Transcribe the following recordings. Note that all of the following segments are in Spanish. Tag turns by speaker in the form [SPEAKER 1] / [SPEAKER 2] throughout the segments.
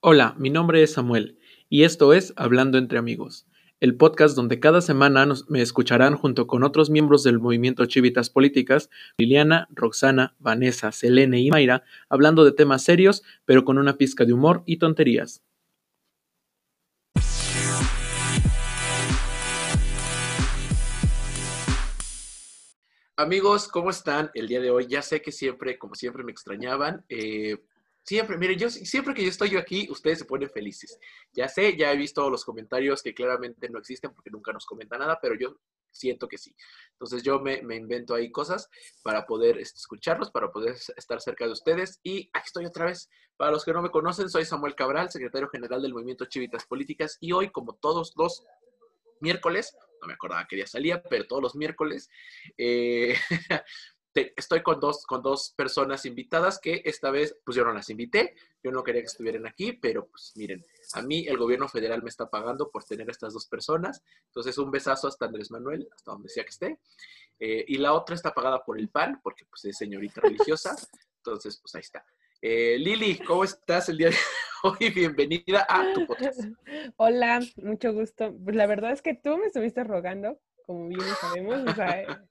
[SPEAKER 1] Hola, mi nombre es Samuel y esto es Hablando entre amigos, el podcast donde cada semana me escucharán junto con otros miembros del movimiento Chivitas Políticas, Liliana, Roxana, Vanessa, Selene y Mayra, hablando de temas serios pero con una pizca de humor y tonterías. Amigos, ¿cómo están el día de hoy? Ya sé que siempre, como siempre, me extrañaban. Eh, siempre, miren, yo siempre que yo estoy yo aquí, ustedes se ponen felices. Ya sé, ya he visto los comentarios que claramente no existen porque nunca nos comenta nada, pero yo siento que sí. Entonces yo me, invento ahí cosas para poder este, escucharlos, para poder estar cerca de ustedes. Y aquí estoy otra vez. Para los que no me conocen, soy Samuel Cabral, secretario general del Movimiento Chivitas Políticas. Y hoy, como todos los miércoles, no me acordaba qué día salía, pero todos los miércoles, eh, estoy con dos, con dos personas invitadas que esta vez, pues yo no las invité, yo no quería que estuvieran aquí, pero pues miren, a mí el gobierno federal me está pagando por tener a estas dos personas, entonces un besazo hasta Andrés Manuel, hasta donde sea que esté, eh, y la otra está pagada por el PAN, porque pues es señorita religiosa, entonces pues ahí está. Eh, Lili, ¿cómo estás el día de hoy? Bienvenida a tu podcast.
[SPEAKER 2] Hola, mucho gusto. Pues la verdad es que tú me estuviste rogando, como bien sabemos, o sea,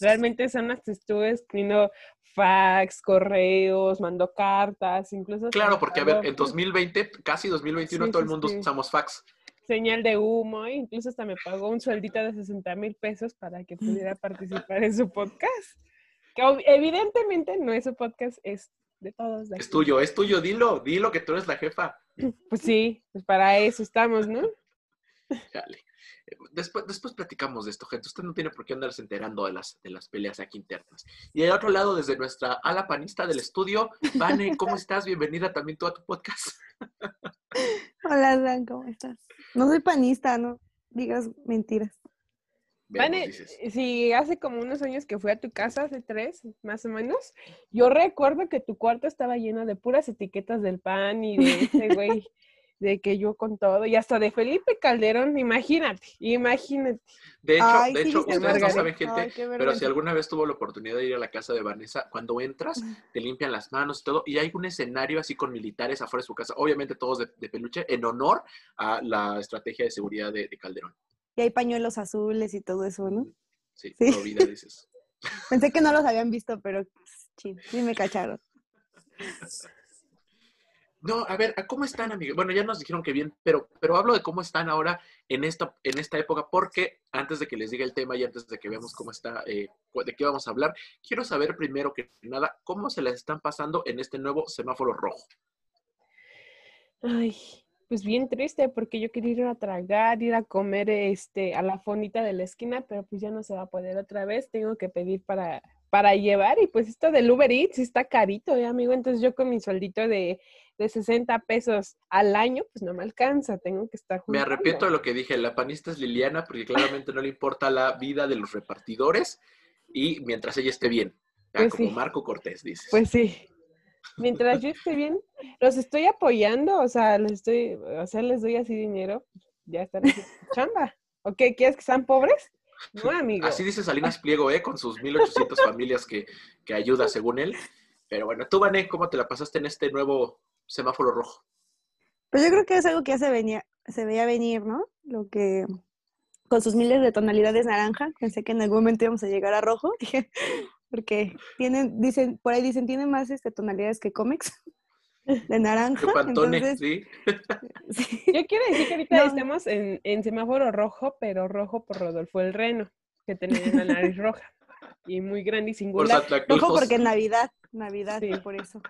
[SPEAKER 2] realmente que estuve escribiendo fax, correos, mando cartas, incluso...
[SPEAKER 1] Claro, porque a ver, en 2020, casi 2021, todo el mundo usamos fax.
[SPEAKER 2] Señal de humo, incluso hasta me pagó un sueldito de 60 mil pesos para que pudiera participar en su podcast. Que evidentemente no es su podcast, es de todos.
[SPEAKER 1] es tuyo, es tuyo, dilo, dilo que tú eres la jefa.
[SPEAKER 2] Pues sí, pues para eso estamos, ¿no?
[SPEAKER 1] Dale. Después, después platicamos de esto, gente. Usted no tiene por qué andarse enterando de las, de las peleas aquí internas. Y al otro lado, desde nuestra ala panista del estudio, Vane, ¿cómo estás? Bienvenida también tú a tu podcast.
[SPEAKER 3] Hola, Dan, ¿cómo estás? No soy panista, no digas mentiras.
[SPEAKER 2] Vane, si hace como unos años que fui a tu casa, hace tres, más o menos, yo recuerdo que tu cuarto estaba lleno de puras etiquetas del pan y de ese güey, de que yo con todo, y hasta de Felipe Calderón, imagínate, imagínate.
[SPEAKER 1] De hecho, de hecho, ustedes no saben, gente, pero si alguna vez tuvo la oportunidad de ir a la casa de Vanessa, cuando entras, te limpian las manos y todo, y hay un escenario así con militares afuera de su casa, obviamente todos de, peluche, en honor a la estrategia de seguridad de Calderón.
[SPEAKER 3] Y hay pañuelos azules y todo eso, ¿no?
[SPEAKER 1] Sí, sí. Vida, dices.
[SPEAKER 3] Pensé que no los habían visto, pero sí, sí me cacharon.
[SPEAKER 1] No, a ver, ¿cómo están, amigos? Bueno, ya nos dijeron que bien, pero, pero hablo de cómo están ahora en esta, en esta época, porque antes de que les diga el tema y antes de que veamos cómo está, eh, de qué vamos a hablar, quiero saber primero que nada, ¿cómo se les están pasando en este nuevo semáforo rojo?
[SPEAKER 2] Ay, pues bien triste porque yo quería ir a tragar, ir a comer este, a la fonita de la esquina, pero pues ya no se va a poder otra vez, tengo que pedir para, para llevar y pues esto del Uber Eats está carito, ¿eh, amigo? Entonces yo con mi sueldito de, de 60 pesos al año, pues no me alcanza, tengo que estar
[SPEAKER 1] Me arrepiento de lo que dije, la panista es Liliana porque claramente no le importa la vida de los repartidores y mientras ella esté bien, pues como Marco Cortés dice.
[SPEAKER 2] Pues sí, mientras yo esté bien, los estoy apoyando, o sea, les estoy, o sea, les doy así dinero, ya están chamba. ¿O qué? ¿Quieres que sean pobres? No, amigo.
[SPEAKER 1] Así dice Salinas Pliego, ¿eh? Con sus 1800 familias que, que ayuda, según él. Pero bueno, tú, Vané, ¿cómo te la pasaste en este nuevo semáforo rojo?
[SPEAKER 3] Pues yo creo que es algo que ya se venía, se veía venir, ¿no? Lo que con sus miles de tonalidades naranja, pensé que en algún momento íbamos a llegar a rojo, porque tienen, dicen, por ahí dicen, tiene más este, tonalidades que cómics de naranja.
[SPEAKER 1] Entonces, ¿sí?
[SPEAKER 2] Yo quiero decir que ahorita estamos en, en, semáforo rojo, pero rojo por Rodolfo el Reno, que tenía una nariz roja y muy grande y singular.
[SPEAKER 3] rojo porque es Navidad, Navidad, sí. por eso.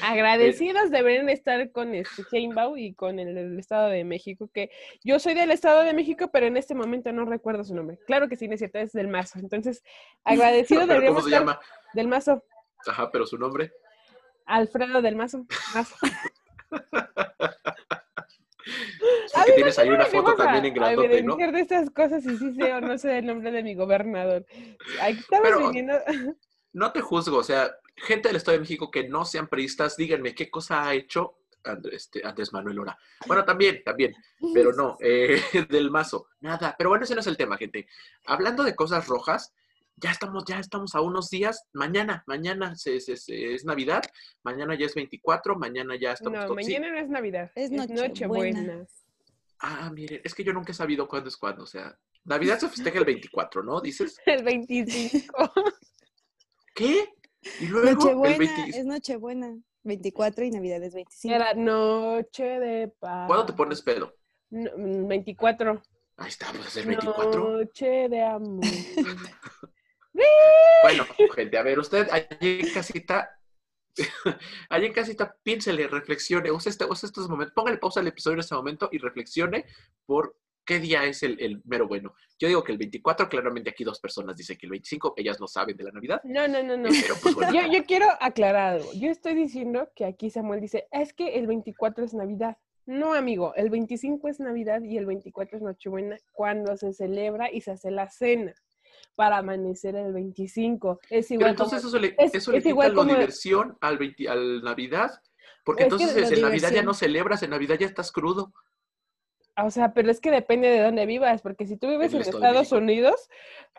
[SPEAKER 2] Agradecidos deberían estar con este Sheinbaum y con el, Estado de México, que yo soy del Estado de México, pero en este momento no recuerdo su nombre. Claro que sí, es cierto, es del Mazo. Entonces, agradecido
[SPEAKER 1] deberíamos ¿Cómo se llama?
[SPEAKER 2] Del Mazo.
[SPEAKER 1] Ajá, pero su nombre.
[SPEAKER 2] Alfredo del Mazo. Mazo.
[SPEAKER 1] Tienes ahí una foto también en grandote, ¿no?
[SPEAKER 2] de estas cosas y sí sé o no sé el nombre de mi gobernador. Ahí estamos viniendo...
[SPEAKER 1] No te juzgo, o sea, gente del Estado de México que no sean periodistas, díganme qué cosa ha hecho Andrés, este, Andrés Manuel Ora. Bueno, también, también, pero no, eh, del mazo, nada. Pero bueno, ese no es el tema, gente. Hablando de cosas rojas, ya estamos, ya estamos a unos días, mañana, mañana se- se- se- es Navidad, mañana ya es 24, mañana ya estamos
[SPEAKER 2] No,
[SPEAKER 1] todos- sí.
[SPEAKER 2] mañana no es Navidad.
[SPEAKER 3] Es
[SPEAKER 2] Es
[SPEAKER 3] Nochebuena.
[SPEAKER 2] Nochebuena.
[SPEAKER 1] Ah, miren, es que yo nunca he sabido cuándo es cuándo, o sea, Navidad se festeja el 24, ¿no? Dices,
[SPEAKER 2] El 25.
[SPEAKER 1] ¿qué? Y luego el
[SPEAKER 3] Nochebuena,
[SPEAKER 1] 20
[SPEAKER 3] es Nochebuena. 24 y Navidad es 25.
[SPEAKER 2] Era noche de paz.
[SPEAKER 1] ¿Cuándo te pones pedo?
[SPEAKER 2] No, mm, 24.
[SPEAKER 1] Ahí está, pues es el 24.
[SPEAKER 2] Noche de amor.
[SPEAKER 1] Bueno, gente, a ver, usted allí en casita, allí en casita, piénsele, reflexione, use, este, use estos momentos, póngale pausa al episodio en este momento y reflexione por qué día es el, el mero bueno. Yo digo que el 24, claramente aquí dos personas dicen que el 25, ellas no saben de la Navidad,
[SPEAKER 2] No, no, no, no.
[SPEAKER 1] pero pues bueno.
[SPEAKER 2] Yo, yo quiero aclarar algo. Yo estoy diciendo que aquí Samuel dice, es que el 24 es Navidad. No, amigo, el 25 es Navidad y el 24 es Nochebuena cuando se celebra y se hace la cena para amanecer el 25. Es
[SPEAKER 1] Pero
[SPEAKER 2] igual
[SPEAKER 1] entonces
[SPEAKER 2] como-
[SPEAKER 1] eso le,
[SPEAKER 2] es-
[SPEAKER 1] eso le
[SPEAKER 2] es
[SPEAKER 1] quita lo
[SPEAKER 2] como-
[SPEAKER 1] diversión al, 20 al Navidad, porque
[SPEAKER 3] Es que
[SPEAKER 1] entonces en Navidad ya no celebras, en Navidad ya estás crudo.
[SPEAKER 2] O sea, pero es que depende de dónde vivas, porque si tú vives
[SPEAKER 1] En
[SPEAKER 2] en Estados. Unidos,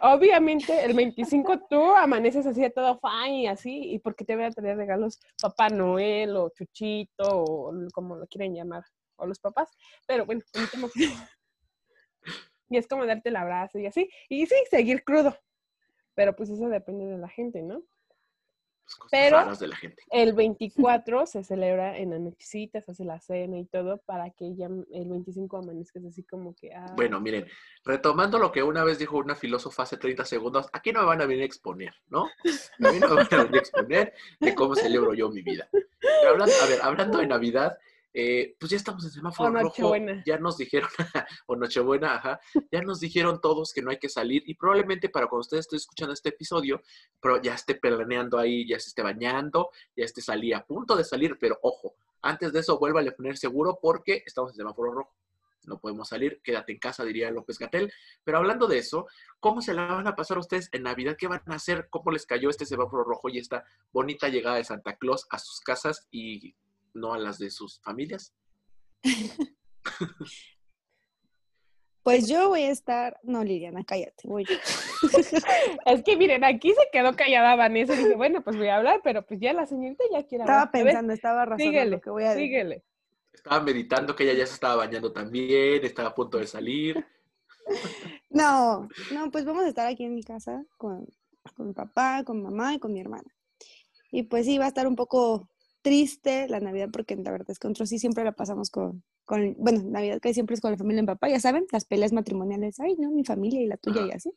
[SPEAKER 2] obviamente el 25 tú amaneces así de todo fine y así, y porque te voy a traer regalos Papá Noel o Chuchito o como lo quieren llamar, o los papás, pero bueno, y es como darte el abrazo y así, y sí, seguir crudo, pero pues eso depende de la gente, ¿no? Pero-
[SPEAKER 1] de la gente.
[SPEAKER 2] El 24 se celebra en la nochecita, se hace la cena y todo para que ya el 25 amanezcas así como que... ah,
[SPEAKER 1] Bueno, miren, retomando lo que una vez dijo una filósofa hace 30 segundos, aquí no me van a venir a exponer, ¿no? A mí no me van a venir a exponer de cómo celebro yo mi vida. Hablando, a ver, hablando de Navidad, eh, pues ya estamos en semáforo
[SPEAKER 2] O
[SPEAKER 1] rojo, ya nos dijeron, o Nochebuena, ajá, ya nos dijeron todos que no hay que salir y probablemente para cuando ustedes estén escuchando este episodio, pero ya esté planeando ahí, ya se esté bañando, ya esté salí a punto de salir, pero ojo, antes de eso vuélvale a poner seguro porque estamos en semáforo rojo no podemos salir, quédate en casa, diría López Gatel. Pero hablando de eso, ¿cómo se la van a pasar ustedes en Navidad? ¿Qué van a hacer? ¿Cómo les cayó este semáforo rojo y esta bonita llegada de Santa Claus a sus casas y no a las de sus familias?
[SPEAKER 3] Pues yo voy a estar. No, Liliana, cállate. Voy yo.
[SPEAKER 2] Es que miren, aquí se quedó callada Vanessa y dije, bueno, pues voy a hablar, pero pues ya la señorita ya quiere
[SPEAKER 3] Estaba
[SPEAKER 2] hablar. A ver,
[SPEAKER 3] pensando, estaba razonando
[SPEAKER 2] síguele,
[SPEAKER 3] lo que voy a decir.
[SPEAKER 2] síguele.
[SPEAKER 1] Estaba meditando que ella ya se estaba bañando también, estaba a punto de salir.
[SPEAKER 3] No, no, pues vamos a estar aquí en mi casa con, con mi papá, con mamá y con mi hermana. Y pues sí, va a estar un poco triste la Navidad porque la verdad es que nosotros sí siempre la pasamos con, con bueno, Navidad que siempre es con la familia mi papá, ya saben, las peleas matrimoniales, ay, no, mi familia y la tuya y así.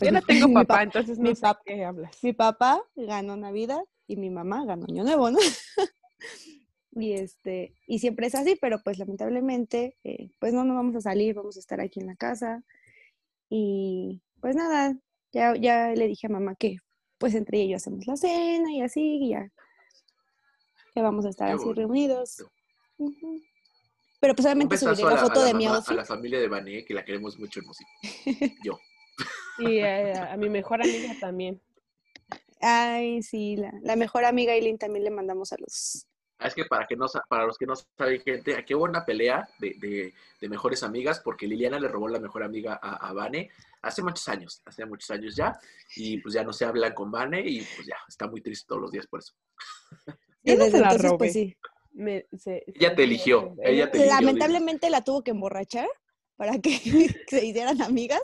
[SPEAKER 2] Yo no
[SPEAKER 3] mi-
[SPEAKER 2] tengo
[SPEAKER 3] mi
[SPEAKER 2] papá,
[SPEAKER 3] pa-
[SPEAKER 2] entonces
[SPEAKER 3] mi
[SPEAKER 2] no sé
[SPEAKER 3] pap-
[SPEAKER 2] qué hablas.
[SPEAKER 3] mi papá ganó Navidad y mi mamá ganó Año Nuevo, ¿no? y este, y siempre es así, pero pues lamentablemente, eh, pues no, no vamos a salir, vamos a estar aquí en la casa. Y pues nada, ya, ya le dije a mamá que pues entre ella y yo hacemos la cena y así, y ya, ya vamos a estar
[SPEAKER 1] Qué
[SPEAKER 3] así
[SPEAKER 1] bonito.
[SPEAKER 3] reunidos. Pero pues obviamente subiré la foto
[SPEAKER 1] la
[SPEAKER 3] de mi
[SPEAKER 1] mamá- a
[SPEAKER 3] outfit.
[SPEAKER 1] la familia de Vané, que la queremos mucho hermosita. Yo.
[SPEAKER 2] Y eh, a mi mejor amiga también.
[SPEAKER 3] Ay, sí, la, la mejor amiga Eileen también le mandamos saludos.
[SPEAKER 1] Ah, Es que para, que no, sa- para los que no saben, gente, aquí hubo una pelea de, de- de mejores amigas porque Liliana le robó la mejor amiga a, a Vane hace muchos años, hace muchos años ya, y pues ya no se hablan con Vane y pues ya, está muy triste todos los días por eso.
[SPEAKER 3] Y
[SPEAKER 2] no
[SPEAKER 3] desde
[SPEAKER 2] se la
[SPEAKER 3] entonces,
[SPEAKER 2] robé.
[SPEAKER 3] pues sí.
[SPEAKER 2] Me- se-
[SPEAKER 1] Ella
[SPEAKER 2] se-
[SPEAKER 1] te eligió,
[SPEAKER 2] se-
[SPEAKER 1] ella te eligió.
[SPEAKER 3] Lamentablemente la tuvo que emborrachar para que se hicieran amigas.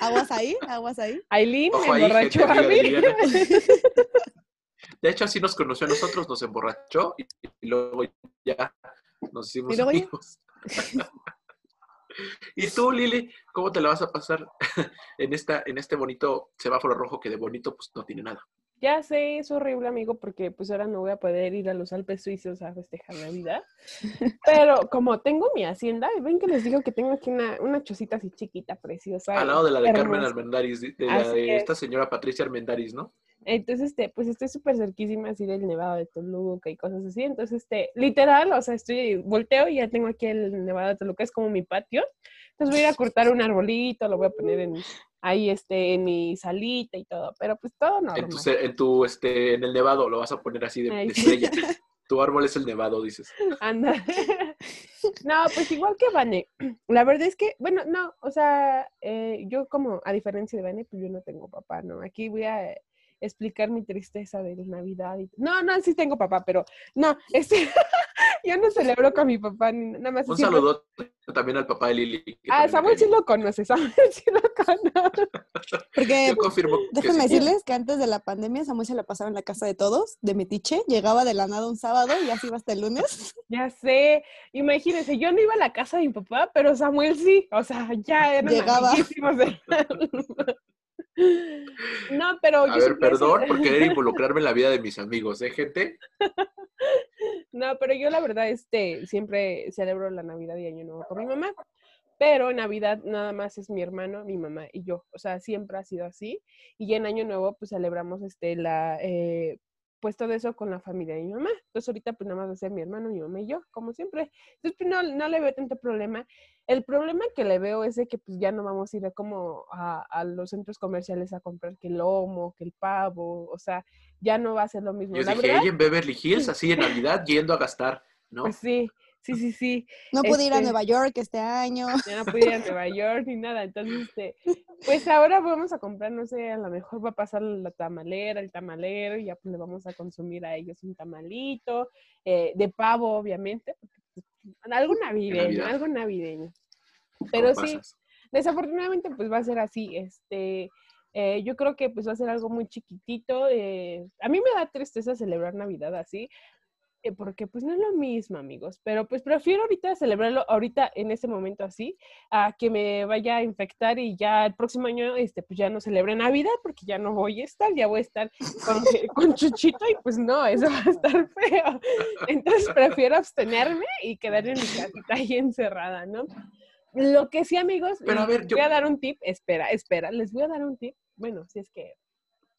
[SPEAKER 3] Aguas ahí, aguas ahí.
[SPEAKER 2] Aileen
[SPEAKER 1] Ojo
[SPEAKER 2] me emborrachó a mí.
[SPEAKER 1] De hecho, así nos conoció a nosotros, nos emborrachó y, y luego ya nos hicimos
[SPEAKER 3] ¿Y luego ya?
[SPEAKER 1] amigos. y tú, Lili, ¿cómo te la vas a pasar en, esta, en este bonito semáforo rojo que de bonito pues no tiene nada?
[SPEAKER 2] Ya sé, es horrible, amigo, porque pues ahora no voy a poder ir a los Alpes suizos a festejar Navidad. Pero como tengo mi hacienda, ven que les digo que tengo aquí una, una chocita así chiquita, preciosa.
[SPEAKER 1] Al lado de la de Carmen
[SPEAKER 2] hermosa.
[SPEAKER 1] Armendáriz, de, de la
[SPEAKER 2] Así
[SPEAKER 1] de
[SPEAKER 2] es.
[SPEAKER 1] esta señora Patricia Armendáriz, ¿no?
[SPEAKER 2] Entonces, este, pues estoy súper cerquísima así del Nevado de Toluca y cosas así. Entonces, este, literal, o sea, estoy, volteo y ya tengo aquí el Nevado de Toluca, es como mi patio. Entonces voy a ir a cortar un arbolito, lo voy a poner en, ahí, este, en mi salita y todo. Pero pues todo normal.
[SPEAKER 1] En tu, en tu, este, en el nevado lo vas a poner así de, de estrella. tu árbol es el nevado, dices.
[SPEAKER 2] Anda. No, pues igual que Vane. La verdad es que, bueno, no, o sea, eh, yo como, a diferencia de Vane, pues yo no tengo papá, ¿no? Aquí voy a explicar mi tristeza de Navidad. Y... No, no, sí tengo papá, pero no, este, yo no celebro con mi papá, ni nada más.
[SPEAKER 1] Un saludo también al papá de Lili.
[SPEAKER 2] Ah, Samuel sí lo conoce, Samuel sí lo conoce.
[SPEAKER 3] Porque, déjenme decirles que antes de la pandemia, Samuel se la pasaba en la casa de todos, de Metiche, llegaba de la nada un sábado y así iba hasta el lunes.
[SPEAKER 2] Ya sé, imagínense, yo no iba a la casa de mi papá, pero Samuel sí, o sea, ya eran
[SPEAKER 3] Llegaba.
[SPEAKER 2] De... No, pero
[SPEAKER 1] A ver, perdón por querer involucrarme en la vida de mis amigos, ¿eh, gente?
[SPEAKER 2] No, pero yo la verdad, este, siempre celebro la Navidad y Año Nuevo con mi mamá. Pero en Navidad nada más es mi hermano, mi mamá y yo. O sea, siempre ha sido así. Y en Año Nuevo, pues celebramos este, la, eh, pues todo eso con la familia de mi mamá. Entonces ahorita pues nada más va a ser mi hermano, mi mamá y yo, como siempre. Entonces pues no, no le veo tanto problema. El problema que le veo es de que pues ya no vamos a ir a como a, a, los centros comerciales a comprar que el lomo, que el pavo, o sea, ya no va a ser lo mismo.
[SPEAKER 1] Yo
[SPEAKER 2] La
[SPEAKER 1] dije,
[SPEAKER 2] verdad,
[SPEAKER 1] ella en Beverly Hills, así en Navidad, yendo a gastar, ¿no?
[SPEAKER 2] pues sí, sí, sí, sí.
[SPEAKER 3] No pude ir a
[SPEAKER 2] Este,
[SPEAKER 3] Nueva York este año.
[SPEAKER 2] Ya no pude ir a Nueva York ni nada. Entonces, este, pues ahora vamos a comprar, no sé, a lo mejor va a pasar la tamalera, el tamalero, y ya pues le vamos a consumir a ellos un tamalito, eh, de pavo, obviamente, algo navideño, algo navideño. Pero sí,
[SPEAKER 1] pasas.
[SPEAKER 2] desafortunadamente pues va a ser así, este, eh, yo creo que pues va a ser algo muy chiquitito. eh, a mí me da tristeza celebrar Navidad así, porque pues no es lo mismo, amigos, pero pues prefiero ahorita celebrarlo ahorita en ese momento así, a que me vaya a infectar y ya el próximo año este pues ya no celebre Navidad porque ya no voy a estar, ya voy a estar con, con Chuchito y pues no, eso va a estar feo. Entonces prefiero abstenerme y quedarme en mi casita ahí encerrada, ¿no? Lo que sí, amigos,
[SPEAKER 1] Pero a ver,
[SPEAKER 2] les
[SPEAKER 1] yo-
[SPEAKER 2] voy a dar un tip, espera, espera, les voy a dar un tip. Bueno, si es que,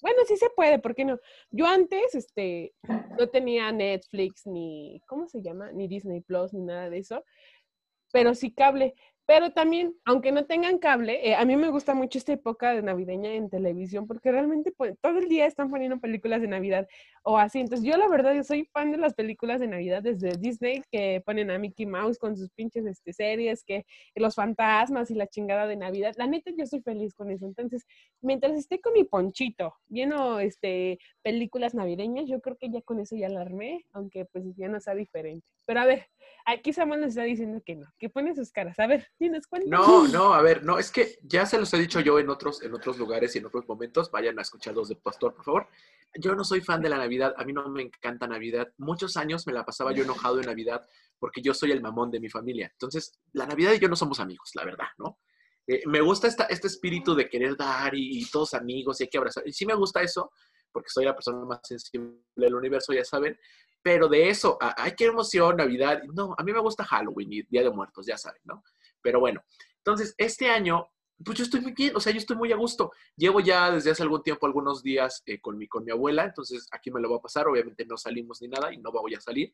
[SPEAKER 2] bueno, sí se puede, ¿por qué no? Yo antes, este, no tenía Netflix ni, ¿cómo se llama? Ni Disney Plus, ni nada de eso, pero sí cable. Pero también, aunque no tengan cable, eh, a mí me gusta mucho esta época de navideña en televisión porque realmente pues, todo el día están poniendo películas de Navidad o así. Entonces yo la verdad, yo soy fan de las películas de Navidad desde Disney que ponen a Mickey Mouse con sus pinches este, series, que los fantasmas y la chingada de Navidad. La neta, yo soy feliz con eso. Entonces, mientras esté con mi ponchito viendo este, películas navideñas, yo creo que ya con eso ya la armé, aunque pues ya no sea diferente. Pero a ver, aquí Samuel nos está diciendo que no, que pone sus caras. A ver, tienes cuenta.
[SPEAKER 1] No, no, a ver, no, es que ya se los he dicho yo en otros, en otros lugares y en otros momentos. Vayan a escuchar los de Pastor, por favor. Yo no soy fan de la Navidad, a mí no me encanta Navidad. Muchos años me la pasaba yo enojado en Navidad porque yo soy el mamón de mi familia. Entonces, la Navidad y yo no somos amigos, la verdad, ¿no? Eh, me gusta esta, este espíritu de querer dar y, y todos amigos y hay que abrazar. Y sí me gusta eso, porque soy la persona más sensible del universo, ya saben. Pero de eso, ay, qué emoción, Navidad. No, a mí me gusta Halloween y Día de Muertos, ya saben, ¿no? Pero bueno, entonces este año, pues yo estoy muy bien, o sea, yo estoy muy a gusto. Llevo ya desde hace algún tiempo, algunos días eh, con, mi, con mi abuela, entonces aquí me lo va a pasar. Obviamente no salimos ni nada y no voy a salir.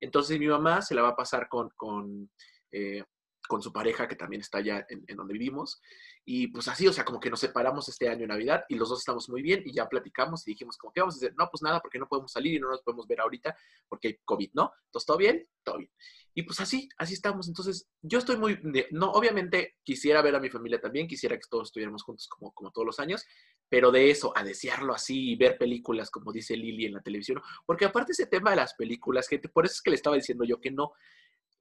[SPEAKER 1] Entonces mi mamá se la va a pasar con, con, eh, con su pareja, que también está allá en, donde vivimos. Y pues así, o sea, como que nos separamos este año en Navidad y los dos estamos muy bien y ya platicamos y dijimos, como que vamos a hacer? No, pues nada, porque no podemos salir y no nos podemos ver ahorita porque hay COVID, ¿no? Entonces, ¿todo bien? Todo bien. Y pues así, así estamos. Entonces, yo estoy muy, no, obviamente quisiera ver a mi familia también, quisiera que todos estuviéramos juntos como, como todos los años, pero de eso, a desearlo así y ver películas, como dice Lili en la televisión, porque aparte ese tema de las películas, gente, por eso es que le estaba diciendo yo que no.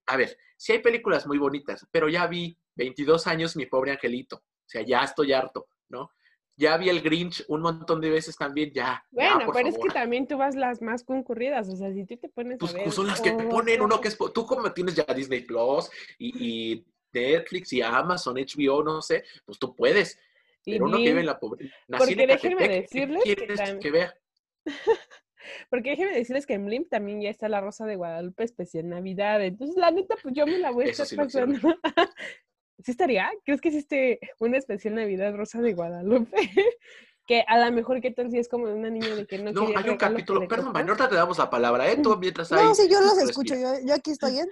[SPEAKER 1] A ver, sí hay películas muy bonitas, pero ya vi 22 años mi pobre angelito, o sea, ya estoy harto, ¿no? Ya vi el Grinch un montón de veces también, ya. ya,
[SPEAKER 2] Bueno,
[SPEAKER 1] por
[SPEAKER 2] pero es que también tú vas las más concurridas, o sea, si tú te pones
[SPEAKER 1] Pues,
[SPEAKER 2] a ver...
[SPEAKER 1] son las que te ponen uno que es. Tú, como tienes ya Disney Plus y, y Netflix y Amazon, HBO, no sé, pues tú puedes.
[SPEAKER 2] Y
[SPEAKER 1] Pero uno que vive en la pobreza.
[SPEAKER 2] Porque déjenme decirles que
[SPEAKER 1] que,
[SPEAKER 2] tam-
[SPEAKER 1] que vea.
[SPEAKER 2] Porque déjenme decirles que en Blim también ya está la Rosa de Guadalupe especial Navidad. Entonces, la neta, pues yo me la voy a estar
[SPEAKER 1] sí
[SPEAKER 2] pasando. ¿Sí estaría? ¿Crees que existe una especial Navidad Rosa de Guadalupe? que a lo mejor que tal si es como de una niña de que no,
[SPEAKER 1] No, hay un capítulo. Perdón. Vane, ahorita te damos la palabra, ¿eh? Tú mientras hay.
[SPEAKER 3] No, sí, yo los
[SPEAKER 1] respira.
[SPEAKER 3] escucho, yo, yo aquí estoy bien.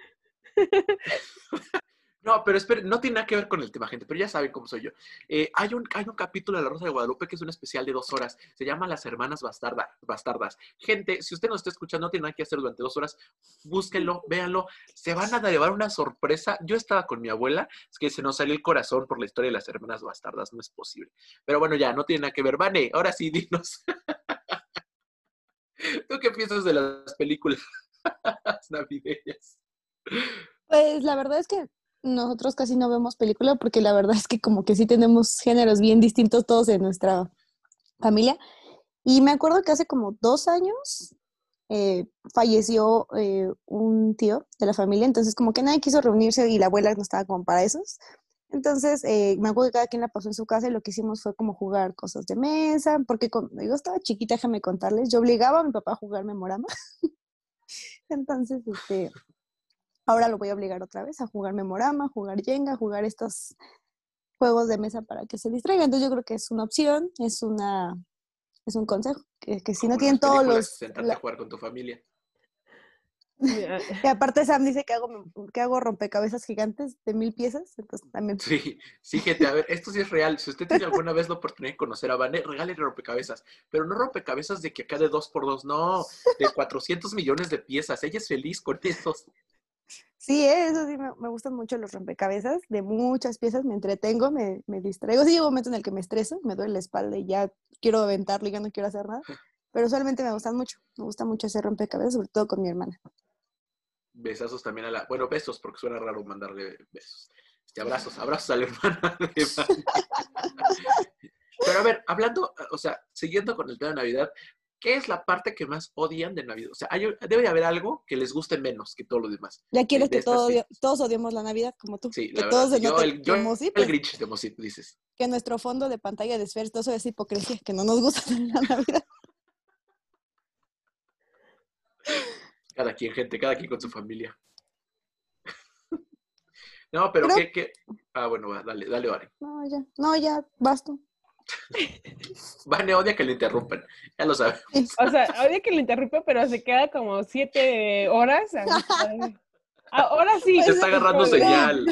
[SPEAKER 1] No, pero espera, no tiene nada que ver con el tema, gente, pero ya saben cómo soy yo. Eh, hay, un, hay un capítulo de La Rosa de Guadalupe que es un especial de dos horas. Se llama Las Hermanas Bastarda, Bastardas. Gente, si usted nos está escuchando, no tiene nada que hacer durante dos horas, búsquenlo, véanlo. Se van a llevar una sorpresa. Yo estaba con mi abuela, es que se nos salió el corazón por la historia de las Hermanas Bastardas, no es posible. Pero bueno, ya, no tiene nada que ver. Vane, ahora sí, dinos. ¿Tú qué piensas de las películas navideñas?
[SPEAKER 3] Pues la verdad es que nosotros casi no vemos película porque la verdad es que como que sí tenemos géneros bien distintos todos en nuestra familia. Y me acuerdo que hace como dos años eh, falleció eh, un tío de la familia, entonces como que nadie quiso reunirse y la abuela no estaba como para esos. Entonces, eh, me acuerdo que cada quien la pasó en su casa y lo que hicimos fue como jugar cosas de mesa, porque cuando yo estaba chiquita, déjame contarles, yo obligaba a mi papá a jugar Memorama. Entonces, este, ahora lo voy a obligar otra vez a jugar Memorama, a jugar Jenga, a jugar estos juegos de mesa para que se distraigan. Entonces, yo creo que es una opción, es una es un consejo, que, que si no tienen todos los...
[SPEAKER 1] Sentarte a jugar con tu familia.
[SPEAKER 3] Y aparte Sam dice que hago, que hago rompecabezas gigantes de mil piezas, entonces también.
[SPEAKER 1] Sí, sí, gente, a ver, esto sí es real. Si usted tiene alguna vez la oportunidad de conocer a Vane, regale rompecabezas, pero no rompecabezas de que acá de dos por dos, no, de 400 millones de piezas. Ella es feliz con esos.
[SPEAKER 3] Sí, ¿eh? eso sí, me, me, gustan mucho los rompecabezas, de muchas piezas, me entretengo, me, me distraigo. Sí, llega un momento en el que me estreso, me duele la espalda y ya quiero aventarlo y ya no quiero hacer nada, pero usualmente me gustan mucho, me gusta mucho hacer rompecabezas, sobre todo con mi hermana
[SPEAKER 1] besazos también a la. Bueno, besos, porque suena raro mandarle besos. Este, abrazos, abrazos a la hermana Pero a ver, hablando, o sea, siguiendo con el tema de Navidad, ¿qué es la parte que más odian de Navidad? O sea, hay, debe haber algo que les guste menos que todo lo demás.
[SPEAKER 3] Ya quieres que todos odiemos la Navidad como tú.
[SPEAKER 1] Sí,
[SPEAKER 3] que
[SPEAKER 1] la
[SPEAKER 3] todos
[SPEAKER 1] verdad. Yo, el, yo, el Grinch de Mosip, dices.
[SPEAKER 3] Que nuestro fondo de pantalla de Sphere, todo eso es hipocresía, que no nos gusta la Navidad.
[SPEAKER 1] Cada quien, gente, cada quien con su familia. no, pero, ¿qué, ¿qué, Ah, bueno, va, dale, dale, Vane.
[SPEAKER 3] No, ya, no, ya, basta.
[SPEAKER 1] Vane odia que le interrumpan, ya lo sabes.
[SPEAKER 2] O sea, odia que le interrumpa, pero se queda como siete horas. Ahora sí.
[SPEAKER 1] Se está agarrando señal.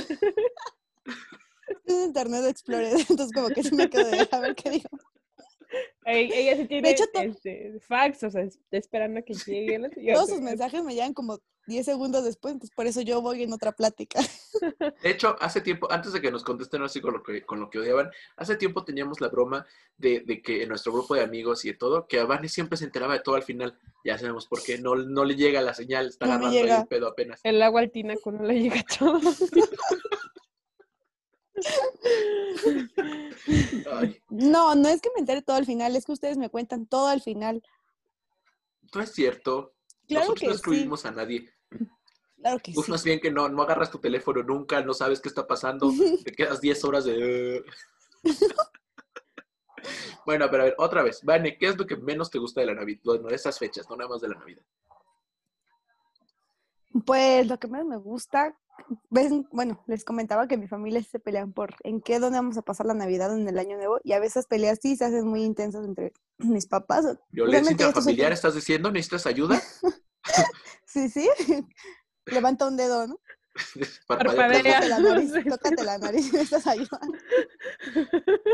[SPEAKER 3] Es Internet Explorer, entonces como que se me quedo de a ver qué digo.
[SPEAKER 2] Ella sí tiene hecho, este, fax, o sea, está esperando a que llegue.
[SPEAKER 3] Todos sus mensajes me llegan como 10 segundos después, entonces por eso yo voy en otra plática.
[SPEAKER 1] De hecho, hace tiempo, antes de que nos contesten así con lo que, con lo que odiaban, hace tiempo teníamos la broma de, de que en nuestro grupo de amigos y de todo, que a Vane siempre se enteraba de todo al final. Ya sabemos por qué, no, no le llega la señal, está
[SPEAKER 3] no
[SPEAKER 1] agarrando ahí el pedo apenas.
[SPEAKER 2] El agua al tinaco no le llega todo.
[SPEAKER 3] No, no es que me entere todo al final, es que ustedes me cuentan todo al final.
[SPEAKER 1] No es cierto.
[SPEAKER 3] Claro
[SPEAKER 1] Nosotros
[SPEAKER 3] que
[SPEAKER 1] no excluimos
[SPEAKER 3] sí.
[SPEAKER 1] a nadie.
[SPEAKER 3] Claro que
[SPEAKER 1] Tú
[SPEAKER 3] sí.
[SPEAKER 1] más bien que no, no agarras tu teléfono nunca, no sabes qué está pasando, te quedas 10 horas de... bueno, pero a ver, otra vez. Vane, ¿qué es lo que menos te gusta de la Navidad? Bueno, de esas fechas, no nada más de la Navidad.
[SPEAKER 3] Pues lo que más me gusta, ves, bueno, les comentaba que mi familia se pelean por en qué, dónde vamos a pasar la Navidad en el año nuevo, y a veces peleas sí se hacen muy intensas entre mis papás.
[SPEAKER 1] Violencia
[SPEAKER 3] últimos-
[SPEAKER 1] ¿estás diciendo? ¿Necesitas ayuda?
[SPEAKER 3] Sí, sí. Levanta un dedo, ¿no?
[SPEAKER 1] Parpadea.
[SPEAKER 3] Tócate la nariz, tócate la nariz, me estás ayudando.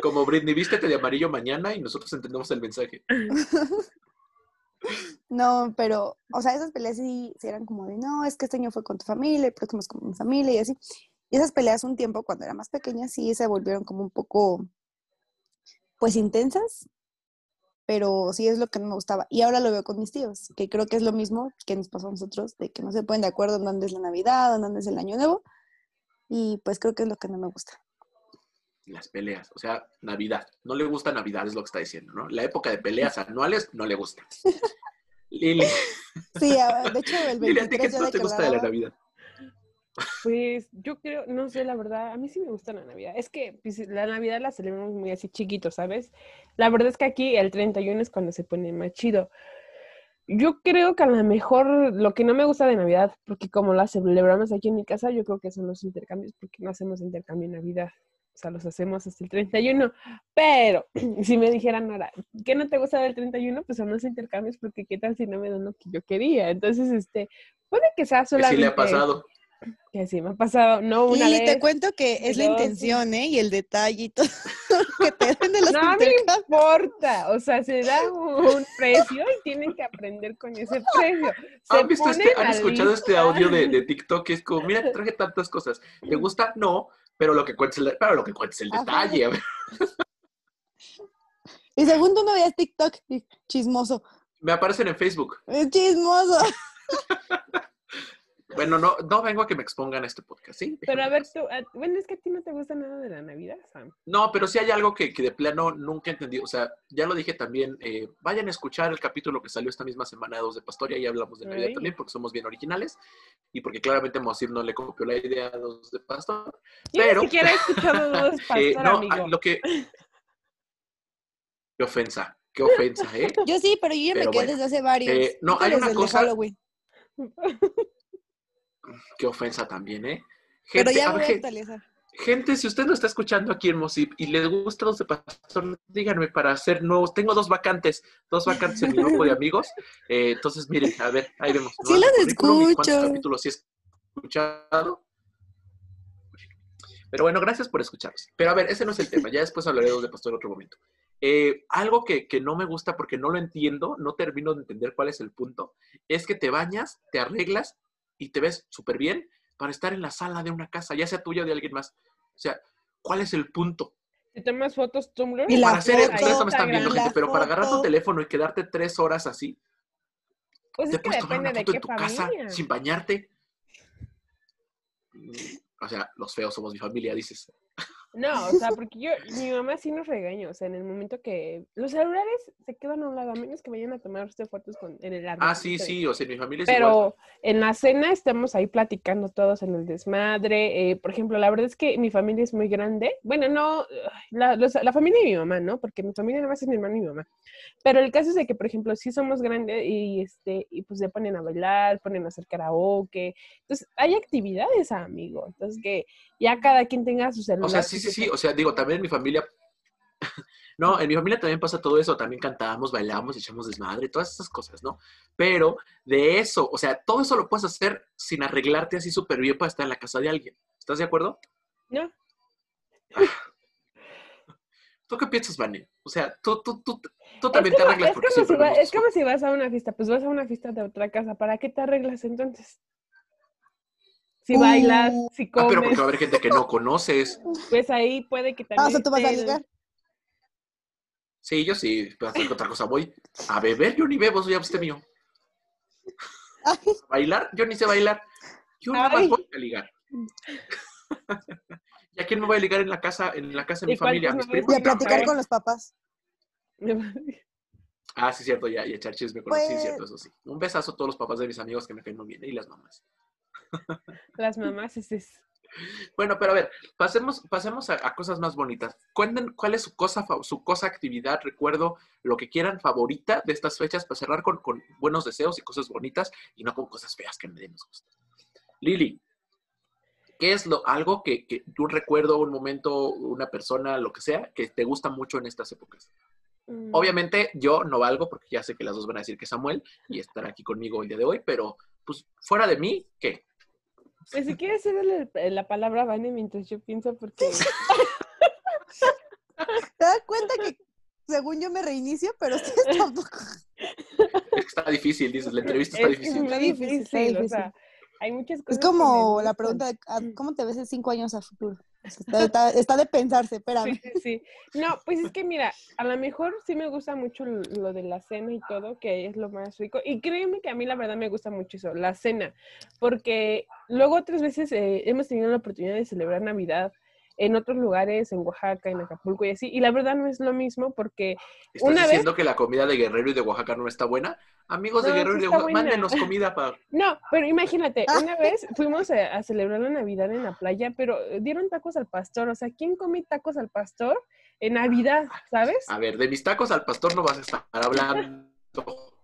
[SPEAKER 1] Como Britney, vístete de amarillo mañana y nosotros entendemos el mensaje.
[SPEAKER 3] No, pero, o sea, esas peleas sí, sí eran como de, no, es que este año fue con tu familia, el próximo es con mi familia y así. Y esas peleas un tiempo, cuando era más pequeña, sí se volvieron como un poco, pues, intensas, pero sí es lo que no me gustaba. Y ahora lo veo con mis tíos, que creo que es lo mismo que nos pasó a nosotros, de que no se ponen de acuerdo en dónde es la Navidad, en dónde es el Año Nuevo, y pues creo que es lo que no me gusta.
[SPEAKER 1] Las peleas, o sea, Navidad. No le gusta Navidad, es lo que está diciendo, ¿no? La época de peleas anuales no le gusta. Lili,
[SPEAKER 3] Sí, a- de hecho, el
[SPEAKER 1] Lili, ¿a ti qué
[SPEAKER 3] 23
[SPEAKER 1] no te gusta de la Navidad?
[SPEAKER 2] Pues yo creo, no sé, la verdad, a mí sí me gusta la Navidad. Es que pues, la Navidad la celebramos muy así chiquito, ¿sabes? La verdad es que aquí el 31 es cuando se pone más chido. Yo creo que a lo mejor lo que no me gusta de Navidad, porque como la celebramos aquí en mi casa, yo creo que son los intercambios, porque no hacemos intercambio en Navidad. O sea, los hacemos hasta el 31. Pero si me dijeran ahora, ¿qué no te gusta del 31? Pues son los intercambios, porque qué tal si no me dan lo que yo quería. Entonces, este, puede que sea solamente...
[SPEAKER 1] sí le ha pasado.
[SPEAKER 2] Que sí, me ha pasado, no una vez.
[SPEAKER 3] te cuento que es la intención, ¿eh? Y el detalle y todo que te den de los
[SPEAKER 2] No me importa, o sea, se da un precio y tienen que aprender con ese precio. Se
[SPEAKER 1] ¿Han, visto este, ¿Han escuchado este audio de, de TikTok que es como, mira, te traje tantas cosas. ¿Te gusta? No, pero lo que cuentes, el- pero lo que cuentes el
[SPEAKER 3] Ajá.
[SPEAKER 1] detalle. A ver,
[SPEAKER 3] Y según tú no veías TikTok, y chismoso.
[SPEAKER 1] me aparecen en Facebook.
[SPEAKER 3] Es chismoso.
[SPEAKER 1] Bueno, no, no vengo a que me expongan a este podcast, ¿sí?
[SPEAKER 2] Pero a ver, tú, a- bueno, es que a ti no te gusta nada de la Navidad, Sam.
[SPEAKER 1] No, pero sí hay algo que, que de plano nunca entendí. O sea, ya lo dije también. eh, vayan a escuchar el capítulo que salió esta misma semana de Dos de Pastor. Y ahí hablamos de Navidad
[SPEAKER 2] Ay.
[SPEAKER 1] también, porque somos bien originales. Y porque claramente Mosir no le copió la idea a Dos de Pastor.
[SPEAKER 2] Yo
[SPEAKER 1] Pero-
[SPEAKER 2] ni siquiera he escuchado dos pastor,
[SPEAKER 1] Eh, no,
[SPEAKER 2] amigo.
[SPEAKER 1] ah, lo que. Qué ofensa, qué ofensa, ¿eh?
[SPEAKER 3] Yo sí, pero yo ya
[SPEAKER 1] Pero
[SPEAKER 3] me quedé
[SPEAKER 1] bueno,
[SPEAKER 3] desde hace varios.
[SPEAKER 1] eh, no, hay una
[SPEAKER 3] de
[SPEAKER 1] cosa-
[SPEAKER 3] Halloween.
[SPEAKER 1] Qué ofensa también, ¿eh?
[SPEAKER 3] Pero ya
[SPEAKER 1] a
[SPEAKER 3] voy
[SPEAKER 1] ver,
[SPEAKER 3] a actualizar.
[SPEAKER 1] gente, si usted no está escuchando aquí en Mosip y le gusta Dos de Pastor, díganme para hacer nuevos. Tengo dos vacantes, dos vacantes en mi grupo de amigos. Eh, entonces, miren, a ver, ahí vemos.
[SPEAKER 3] Sí
[SPEAKER 1] ¿no?
[SPEAKER 3] los
[SPEAKER 1] y ¿Cuántos
[SPEAKER 3] escucho.
[SPEAKER 1] capítulos sí he escuchado? Pero bueno, gracias por escucharnos. Pero a ver, ese no es el tema. Ya después hablaré de Dos de Pastor en otro momento. Eh, algo que, que no me gusta porque no lo entiendo, no termino de entender cuál es el punto, es que te bañas, te arreglas y te ves súper bien para estar en la sala de una casa, ya sea tuya o de alguien más. O sea, ¿cuál es el punto?
[SPEAKER 2] Si tomas fotos Tumblr,
[SPEAKER 3] Y
[SPEAKER 1] para hacer,
[SPEAKER 3] foto,
[SPEAKER 1] ustedes no me están viendo, gente, pero para agarrar tu teléfono y quedarte tres horas así,
[SPEAKER 2] pues
[SPEAKER 1] te
[SPEAKER 2] es que
[SPEAKER 1] puedes tomar una foto en tu casa sin bañarte. Mm, O sea, los feos somos mi familia, dices.
[SPEAKER 2] No, o sea, porque yo, mi mamá sí nos regaña, o sea, en el momento que los celulares se quedan a un lado, a menos que vayan a tomarse fotos con, en el árbol.
[SPEAKER 1] Ah, sí, sí, o sea, mi familia es igual.
[SPEAKER 2] Pero en la cena estamos ahí platicando todos en el desmadre. eh, por ejemplo, la verdad es que mi familia es muy grande. Bueno, no, la, los- la familia de mi mamá, ¿no? Porque mi familia nada más es mi hermano y mi mamá. Pero el caso es de que, por ejemplo, sí somos grandes y, este, y pues se ponen a bailar, ponen a hacer karaoke. Entonces, hay actividades, amigo. Entonces, que ya cada quien tenga su celular.
[SPEAKER 1] O sea, sí, sí, sí. O sea, digo, también en mi familia. No, en mi familia también pasa todo eso. También cantamos, bailamos, echamos desmadre, todas esas cosas, ¿no? Pero de eso, o sea, todo eso lo puedes hacer sin arreglarte así súper bien para estar en la casa de alguien. ¿Estás de acuerdo?
[SPEAKER 2] ¿No?
[SPEAKER 1] ¿Tú qué piensas, Vane? O sea, tú, tú, tú, tú también te arreglas
[SPEAKER 2] es
[SPEAKER 1] porque
[SPEAKER 2] como si va- es como si vas a una fiesta, pues vas a una fiesta de otra casa, ¿para qué te arreglas entonces? Si bailas,
[SPEAKER 3] Uh.
[SPEAKER 2] si
[SPEAKER 1] Ah, pero
[SPEAKER 2] comes,
[SPEAKER 1] porque va a haber gente que no conoces.
[SPEAKER 2] pues ahí puede que también
[SPEAKER 3] Ah, o sea, tú vas a ligar.
[SPEAKER 1] Sí, yo sí, pero hacer otra cosa voy a beber, yo ni bebo, soy abstemio. ¿A bailar? Yo ni sé bailar. Yo nada más voy a ligar. ¿Y a quién me voy a ligar en la casa, en la casa de mi
[SPEAKER 2] ¿Y cuál
[SPEAKER 1] familia?
[SPEAKER 3] Y a platicar con los papás.
[SPEAKER 1] Ah, sí, cierto, ya, y echar chisme con Sí,
[SPEAKER 3] Pues-
[SPEAKER 1] cierto, eso sí. Un besazo a todos los papás de mis amigos que me caen muy bien, y las mamás.
[SPEAKER 2] Las mamás, es.
[SPEAKER 1] Bueno, pero a ver, pasemos, pasemos a, a cosas más bonitas. Cuenten cuál es su cosa, su cosa, actividad, recuerdo, lo que quieran favorita de estas fechas para cerrar con, con buenos deseos y cosas bonitas y no con cosas feas que me nos gusta. Lili, ¿qué es lo, algo que, que un recuerdo, un momento, una persona, lo que sea, que te gusta mucho en estas épocas?
[SPEAKER 2] Mm,
[SPEAKER 1] Obviamente yo no valgo porque ya sé que las dos van a decir que Samuel y estará aquí conmigo el día de hoy, pero pues fuera de mí, ¿qué?
[SPEAKER 2] Pues si quieres cederle la palabra a Vane mientras yo pienso, porque
[SPEAKER 3] ¿Te das cuenta que según yo me reinicio, pero ustedes tampoco?
[SPEAKER 1] Está difícil, dices, la entrevista está
[SPEAKER 2] es
[SPEAKER 1] difícil.
[SPEAKER 2] muy
[SPEAKER 3] Está difícil,
[SPEAKER 2] difícil,
[SPEAKER 3] está
[SPEAKER 2] o
[SPEAKER 3] difícil.
[SPEAKER 2] sea, hay muchas cosas.
[SPEAKER 3] Es como la pregunta de ah, ¿cómo te ves en cinco años a futuro? Está, está- de pensarse, espérame.
[SPEAKER 2] Sí. No, pues es que mira, a lo mejor sí me gusta mucho lo de la cena y todo, que es lo más rico. Y créeme que a mí la verdad me gusta mucho eso, la cena, porque luego otras veces eh, hemos tenido la oportunidad de celebrar Navidad en otros lugares, en Oaxaca, en Acapulco y así, y la verdad no es lo mismo porque
[SPEAKER 1] ¿Estás
[SPEAKER 2] una vez-
[SPEAKER 1] diciendo que la comida de Guerrero y de Oaxaca no está buena? Amigos de Guerrero
[SPEAKER 2] sí
[SPEAKER 1] y de Oaxaca,
[SPEAKER 2] buena.
[SPEAKER 1] mándenos comida para...
[SPEAKER 2] No, pero imagínate,
[SPEAKER 3] Ah.
[SPEAKER 2] una vez fuimos a, a celebrar la Navidad en la playa, pero dieron tacos al pastor. O sea, ¿quién come tacos al pastor en Navidad, sabes?
[SPEAKER 1] A ver, de mis tacos al pastor no vas a estar hablando.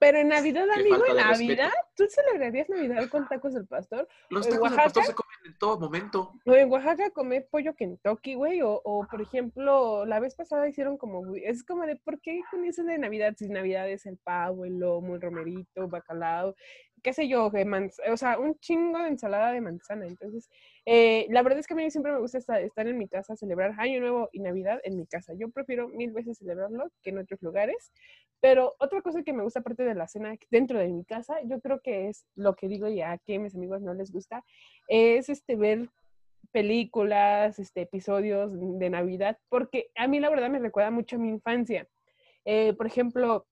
[SPEAKER 2] Pero en Navidad, amigo, en
[SPEAKER 1] respeto.
[SPEAKER 2] Navidad, ¿tú celebrarías Navidad con tacos al pastor?
[SPEAKER 1] Los
[SPEAKER 2] ¿En
[SPEAKER 1] tacos al
[SPEAKER 2] Oaxaca?
[SPEAKER 1] pastor se comen en todo momento.
[SPEAKER 2] O en Oaxaca comer pollo Kentucky, güey, o, o por ejemplo, la vez pasada hicieron como, es como de, ¿por qué con de Navidad? Si Navidad es el pavo, el lomo, el romerito, bacalao, qué sé yo, o sea, un chingo de ensalada de manzana. Entonces, eh, la verdad es que a mí siempre me gusta esta- estar en mi casa, celebrar Año Nuevo y Navidad en mi casa. Yo prefiero mil veces celebrarlo que en otros lugares. Pero otra cosa que me gusta aparte de la cena dentro de mi casa, yo creo que es lo que digo ya que mis amigos no les gusta, es este ver películas, este, episodios de Navidad, porque a mí la verdad me recuerda mucho a mi infancia. Eh, por ejemplo,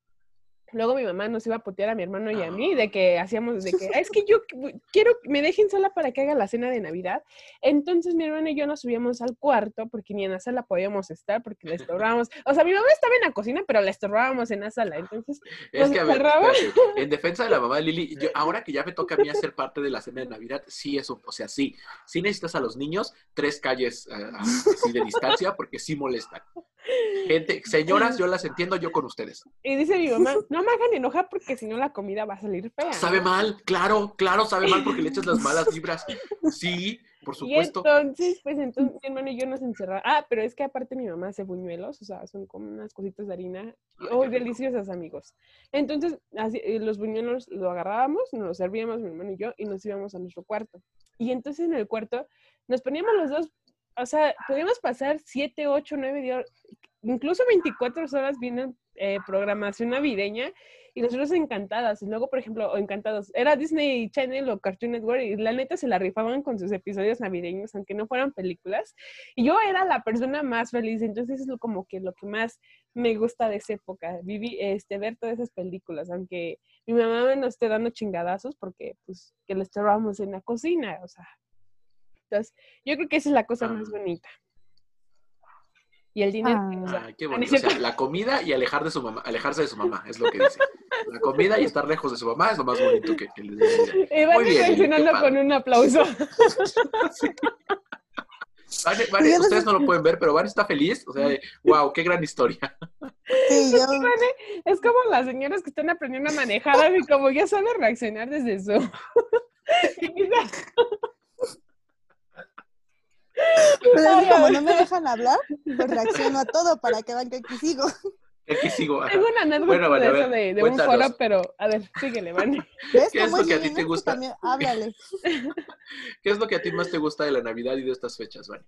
[SPEAKER 2] luego mi mamá nos iba a putear a mi hermano y a mí de que hacíamos, de que "Ah, es que yo qu- quiero que me dejen sola para que haga la cena de Navidad. Entonces mi hermano y yo nos subíamos al cuarto porque ni en la sala podíamos estar porque le estorbábamos. O sea, mi mamá estaba en la cocina, pero la estorbábamos en la sala. Entonces,
[SPEAKER 1] Es
[SPEAKER 2] Nos
[SPEAKER 1] que, a ver, espérate, en defensa de la mamá de Lili, yo- ahora que ya me toca a mí hacer parte de la cena de Navidad, sí es un, o sea, sí, sí necesitas a los niños tres calles eh, así de distancia porque sí molestan. Gente, señoras, yo las entiendo, yo con ustedes.
[SPEAKER 2] y dice mi mamá, no me hagan enojar porque si no la comida va a salir fea.
[SPEAKER 1] Sabe
[SPEAKER 2] ¿no?".
[SPEAKER 1] mal, claro, claro, sabe mal porque le echas las malas vibras. Sí, por
[SPEAKER 2] Y
[SPEAKER 1] supuesto.
[SPEAKER 2] entonces, pues entonces mi hermano y yo nos encerramos. Ah, pero es que aparte mi mamá hace buñuelos, o sea, son como unas cositas de harina. Oh, deliciosas, amigos. Entonces, así, eh, los buñuelos lo agarrábamos, nos los servíamos mi hermano y yo y nos íbamos a nuestro cuarto. Y entonces en el cuarto nos poníamos los dos, o sea, podíamos pasar 7, 8, 9 días, incluso 24 horas viendo eh, programación navideña y nosotros encantadas. Y luego, por ejemplo, o encantados, era Disney Channel o Cartoon Network y la neta se la rifaban con sus episodios navideños, aunque no fueran películas. Y yo era la persona más feliz, entonces es lo, como que lo que más me gusta de esa época, viví, este, ver todas esas películas, aunque mi mamá me nos esté dando chingadazos porque, pues, que le estábamos en la cocina, o sea. Yo creo que esa es la cosa más
[SPEAKER 1] Ah.
[SPEAKER 2] bonita. Y el dinero.
[SPEAKER 3] Ah.
[SPEAKER 2] o sea,
[SPEAKER 1] Ay, qué
[SPEAKER 2] ah, es
[SPEAKER 1] bonito. O sea,
[SPEAKER 2] cierto.
[SPEAKER 1] la comida y alejar de su mamá, alejarse de su mamá, es lo que dice. La comida y estar lejos de su mamá es lo más bonito que, que les dice.
[SPEAKER 2] Y van
[SPEAKER 1] qué padre.
[SPEAKER 2] con un aplauso.
[SPEAKER 1] Vane, Vane,
[SPEAKER 3] Yo no
[SPEAKER 1] ustedes
[SPEAKER 3] sé-
[SPEAKER 1] no lo pueden ver, pero Vane está feliz. O sea, wow, qué gran historia.
[SPEAKER 3] Sí, yo,
[SPEAKER 2] Es como las señoras que están aprendiendo a manejar y como ya saben reaccionar desde su...
[SPEAKER 3] Pero como no me dejan hablar, pues reacciono a todo para que vean que aquí sigo.
[SPEAKER 1] Aquí sigo. ajá.
[SPEAKER 2] Tengo una anécdota
[SPEAKER 1] Bueno, Vane, a
[SPEAKER 2] de eso
[SPEAKER 1] ver,
[SPEAKER 2] de, de un foro, pero a ver, síguele.
[SPEAKER 3] ¿Ves
[SPEAKER 1] ¿Qué es lo que a ti te gusta?
[SPEAKER 3] también háblale.
[SPEAKER 1] ¿Qué es lo que a ti más te gusta de la Navidad y de estas fechas, Vane?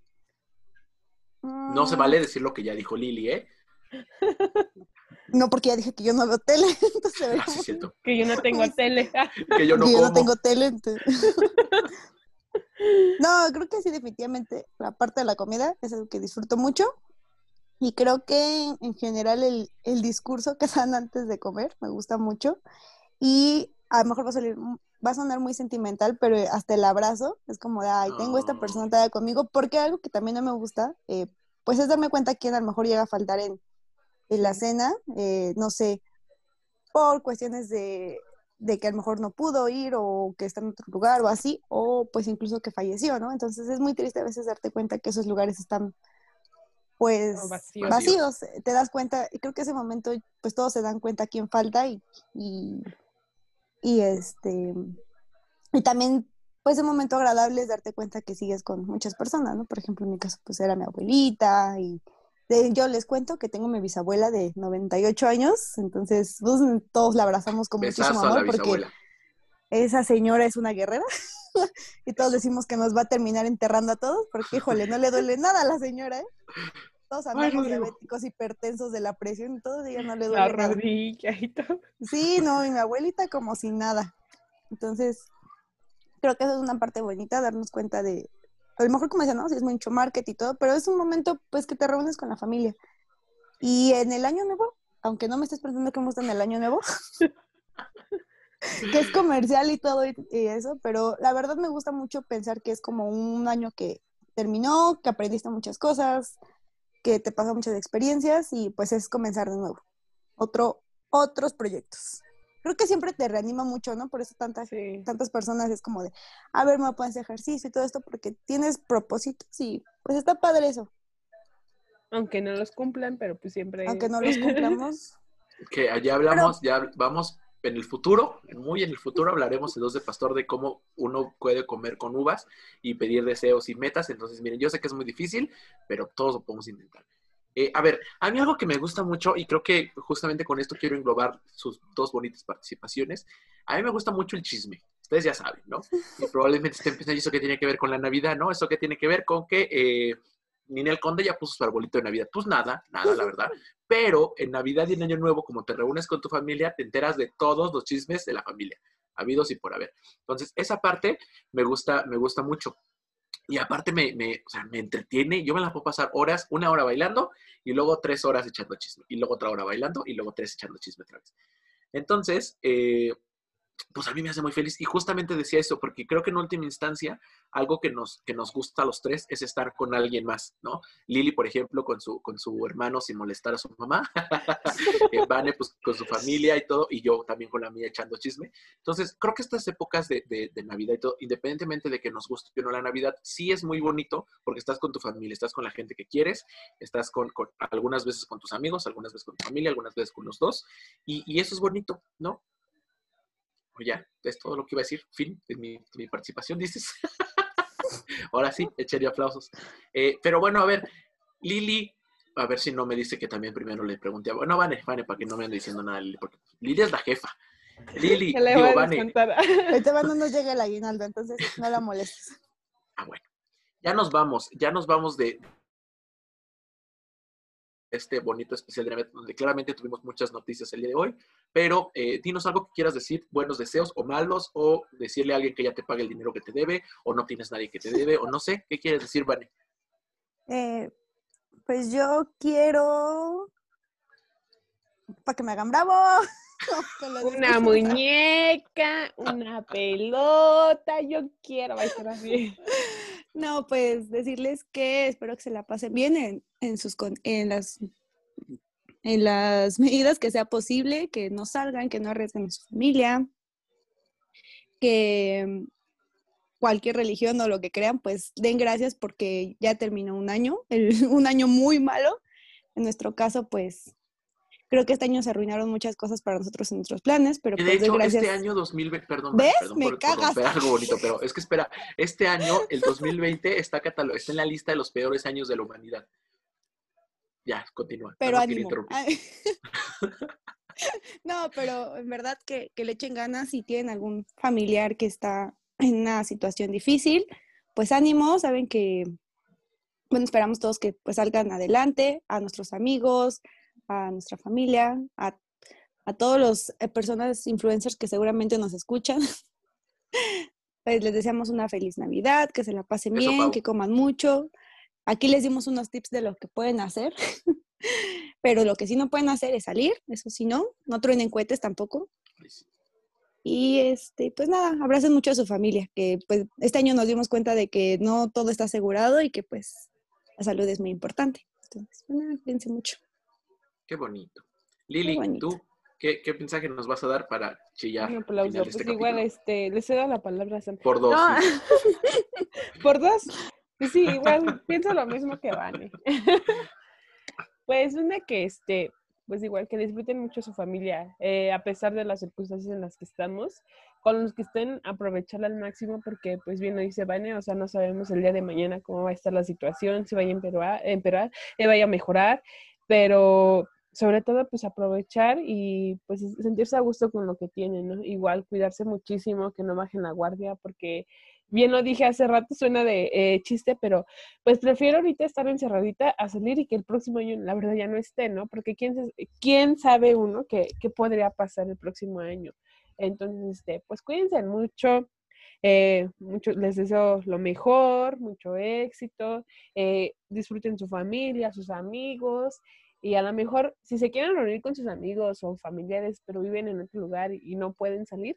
[SPEAKER 1] No se
[SPEAKER 3] Mm,
[SPEAKER 1] vale decir lo que ya dijo Lili, ¿eh?
[SPEAKER 3] No, porque ya dije que yo no veo tele. Entonces,
[SPEAKER 1] Ah, sí.
[SPEAKER 2] Que yo no tengo tele. Ah,
[SPEAKER 1] Que yo no
[SPEAKER 3] que yo
[SPEAKER 1] como.
[SPEAKER 3] no tengo tele. entonces- no, creo que sí, definitivamente. La parte de la comida es algo que disfruto mucho. Y creo que en general el, el discurso que dan antes de comer me gusta mucho. Y a lo mejor va a, salir, va a sonar muy sentimental, pero hasta el abrazo es como de, ay, tengo esta persona todavía conmigo. Porque algo que también no me gusta, eh, pues es darme cuenta quién a lo mejor llega a faltar en, en la cena. eh, no sé, por cuestiones de, de que a lo mejor no pudo ir o que está en otro lugar o así, o pues incluso que falleció, ¿no? Entonces es muy triste a veces darte cuenta que esos lugares están pues
[SPEAKER 2] vacíos.
[SPEAKER 3] vacíos. Te das cuenta, y creo que ese momento pues todos se dan cuenta quién falta y, y, y este, y también pues un momento agradable es darte cuenta que sigues con muchas personas, ¿no? Por ejemplo, en mi caso pues era mi abuelita y yo les cuento que tengo mi bisabuela de 98 años, entonces pues, todos la abrazamos con muchísimo
[SPEAKER 1] Besazo la
[SPEAKER 3] amor porque esa señora es una guerrera y todos decimos que nos va a terminar enterrando a todos porque, híjole, no le duele nada a la señora, ¿eh? Todos andamos
[SPEAKER 1] Rodrigo.
[SPEAKER 3] diabéticos, hipertensos de la presión y todo, y ella no le
[SPEAKER 2] La
[SPEAKER 3] duele nada.
[SPEAKER 2] rodilla y todo.
[SPEAKER 3] Sí, no, y mi abuelita como si nada. Entonces, creo que eso es una parte bonita, darnos cuenta de, a lo mejor como decía, ¿no? Sí, es mucho marketing y todo, pero es un momento pues que te reúnes con la familia. Y en el año nuevo, aunque no me estés pensando que me gusta en el año nuevo, que es comercial y todo y, eso, pero la verdad me gusta mucho pensar que es como un año que terminó, que aprendiste muchas cosas, que te pasan muchas experiencias y pues es comenzar de nuevo. Otro, otros proyectos. Creo que siempre te reanima mucho, ¿no? Por eso tantas,
[SPEAKER 2] Sí.
[SPEAKER 3] tantas personas es como de, a ver, me pones ejercicio y todo esto porque tienes propósitos y pues está padre eso.
[SPEAKER 2] Aunque no los cumplan, pero pues siempre.
[SPEAKER 3] Aunque no los cumplamos.
[SPEAKER 1] Que allá hablamos, ya vamos en el futuro, muy en el futuro hablaremos en dos de pastor de cómo uno puede comer con uvas y pedir deseos y metas. Entonces, miren, yo sé que es muy difícil, pero todos lo podemos intentar. Eh, a ver, a mí algo que me gusta mucho, y creo que justamente con esto quiero englobar sus dos bonitas participaciones, A mí me gusta mucho el chisme. Ustedes ya saben, ¿no? Y probablemente estén pensando, ¿y eso qué tiene que ver con la Navidad? ¿No? Eso qué tiene que ver con que eh, Ninel Conde ya puso su arbolito de Navidad. Pues nada, nada, la verdad. Pero en Navidad y en Año Nuevo, como te reúnes con tu familia, te enteras de todos los chismes de la familia, habidos y por haber. Entonces, esa parte me gusta, me gusta mucho. Y aparte me, me, o sea, me entretiene, yo me la puedo pasar horas, una hora bailando y luego tres horas echando chisme, y luego otra hora bailando y luego tres echando chisme otra vez. Entonces, eh, pues a mí me hace muy feliz. Y justamente decía eso, porque creo que en última instancia, algo que nos, que nos gusta a los tres es estar con alguien más, ¿no? Lili, por ejemplo, con su, con su hermano sin molestar a su mamá. Eh, Vane, pues con su familia y todo, y yo también con la mía echando chisme. Entonces, creo que estas épocas de, de, de, Navidad y todo, independientemente de que nos guste o no la Navidad, sí es muy bonito porque estás con tu familia, estás con la gente que quieres, estás con, con algunas veces con tus amigos, algunas veces con tu familia, algunas veces con los dos, y, y eso es bonito, ¿no? Pues ya, es todo lo que iba a decir. Fin de mi, de mi participación, dices. Ahora sí, echaría aplausos. Eh, pero bueno, a ver, Lili, a ver si no me dice que también primero le pregunté. No, Vane, Vane, para que no me ande diciendo nada, Lili, porque Lili es la jefa. Lili, digo, Vane.
[SPEAKER 3] Ahorita no nos llega el aguinaldo, entonces no la molestes.
[SPEAKER 1] Ah, bueno. Ya nos vamos, ya nos vamos de, este bonito especial de donde claramente tuvimos muchas noticias el día de hoy, pero eh, dinos algo que quieras decir, buenos deseos o malos, o decirle a alguien que ya te pague el dinero que te debe, o no tienes nadie que te debe, o no sé, ¿qué quieres decir, Vane?
[SPEAKER 3] Eh, pues yo quiero, para que me hagan bravo.
[SPEAKER 2] una muñeca, una pelota, yo quiero, va a ser así.
[SPEAKER 3] No, pues decirles que espero que se la pasen bien en, en sus en las en las medidas que sea posible, que no salgan, que no arriesguen a su familia, que cualquier religión o lo que crean, pues den gracias porque ya terminó un año, el, un año muy malo. En nuestro caso, pues creo que este año se arruinaron muchas cosas para nosotros en nuestros planes, pero
[SPEAKER 1] de
[SPEAKER 3] pues
[SPEAKER 1] hecho,
[SPEAKER 3] gracias.
[SPEAKER 1] este año 2020, perdón,
[SPEAKER 3] ¿Ves?
[SPEAKER 1] perdón
[SPEAKER 3] Me
[SPEAKER 1] por,
[SPEAKER 3] cagas.
[SPEAKER 1] algo bonito, pero es que espera, este año, el 2020, está, está en la lista de los peores años de la humanidad. Ya, continúa.
[SPEAKER 3] Pero
[SPEAKER 1] no
[SPEAKER 3] ánimo. Ay. no, pero en verdad que, que le echen ganas si tienen algún familiar que está en una situación difícil, pues ánimo, saben que, bueno, esperamos todos que pues salgan adelante, a nuestros amigos, a nuestra familia, a, a todas las personas influencers que seguramente nos escuchan. Pues les deseamos una feliz Navidad, que se la pasen
[SPEAKER 1] Eso,
[SPEAKER 3] bien,
[SPEAKER 1] Pau.
[SPEAKER 3] que coman mucho. Aquí les dimos unos tips de lo que pueden hacer, pero lo que sí no pueden hacer es salir, eso sí no, no truenen cohetes tampoco. Y este, pues nada, abracen mucho a su familia, que pues este año nos dimos cuenta de que no todo está asegurado y que pues la salud es muy importante. Entonces, bueno, cuídense mucho.
[SPEAKER 1] Qué bonito. Lili,
[SPEAKER 3] bonito.
[SPEAKER 1] ¿tú qué, qué mensaje nos vas a dar para chillar?
[SPEAKER 2] Un aplauso. Pues
[SPEAKER 1] este
[SPEAKER 2] igual,
[SPEAKER 1] capítulo?
[SPEAKER 2] este, le cedo la palabra a Sam.
[SPEAKER 1] Por dos.
[SPEAKER 2] No,
[SPEAKER 1] sí.
[SPEAKER 2] ¿Por dos? Pues sí, igual pienso lo mismo que Vane. Pues una que este, pues igual que disfruten mucho su familia, eh, a pesar de las circunstancias en las que estamos, con los que estén, aprovecharla al máximo, porque pues bien lo dice Vane, o sea, no sabemos el día de mañana cómo va a estar la situación, si vaya a empeorar, empeorar eh, vaya a mejorar, pero sobre todo pues aprovechar y pues sentirse a gusto con lo que tienen, ¿no? Igual cuidarse muchísimo, que no bajen la guardia, porque bien lo dije hace rato, suena de eh, chiste, pero pues prefiero ahorita estar encerradita a salir y que el próximo año la verdad ya no esté, ¿no? Porque quién, quién sabe uno qué, qué podría pasar el próximo año. Entonces, este, pues cuídense mucho. eh, mucho, les deseo lo mejor, mucho éxito, eh, disfruten su familia, sus amigos, y a lo mejor si se quieren reunir con sus amigos o familiares, pero viven en otro lugar y no pueden salir,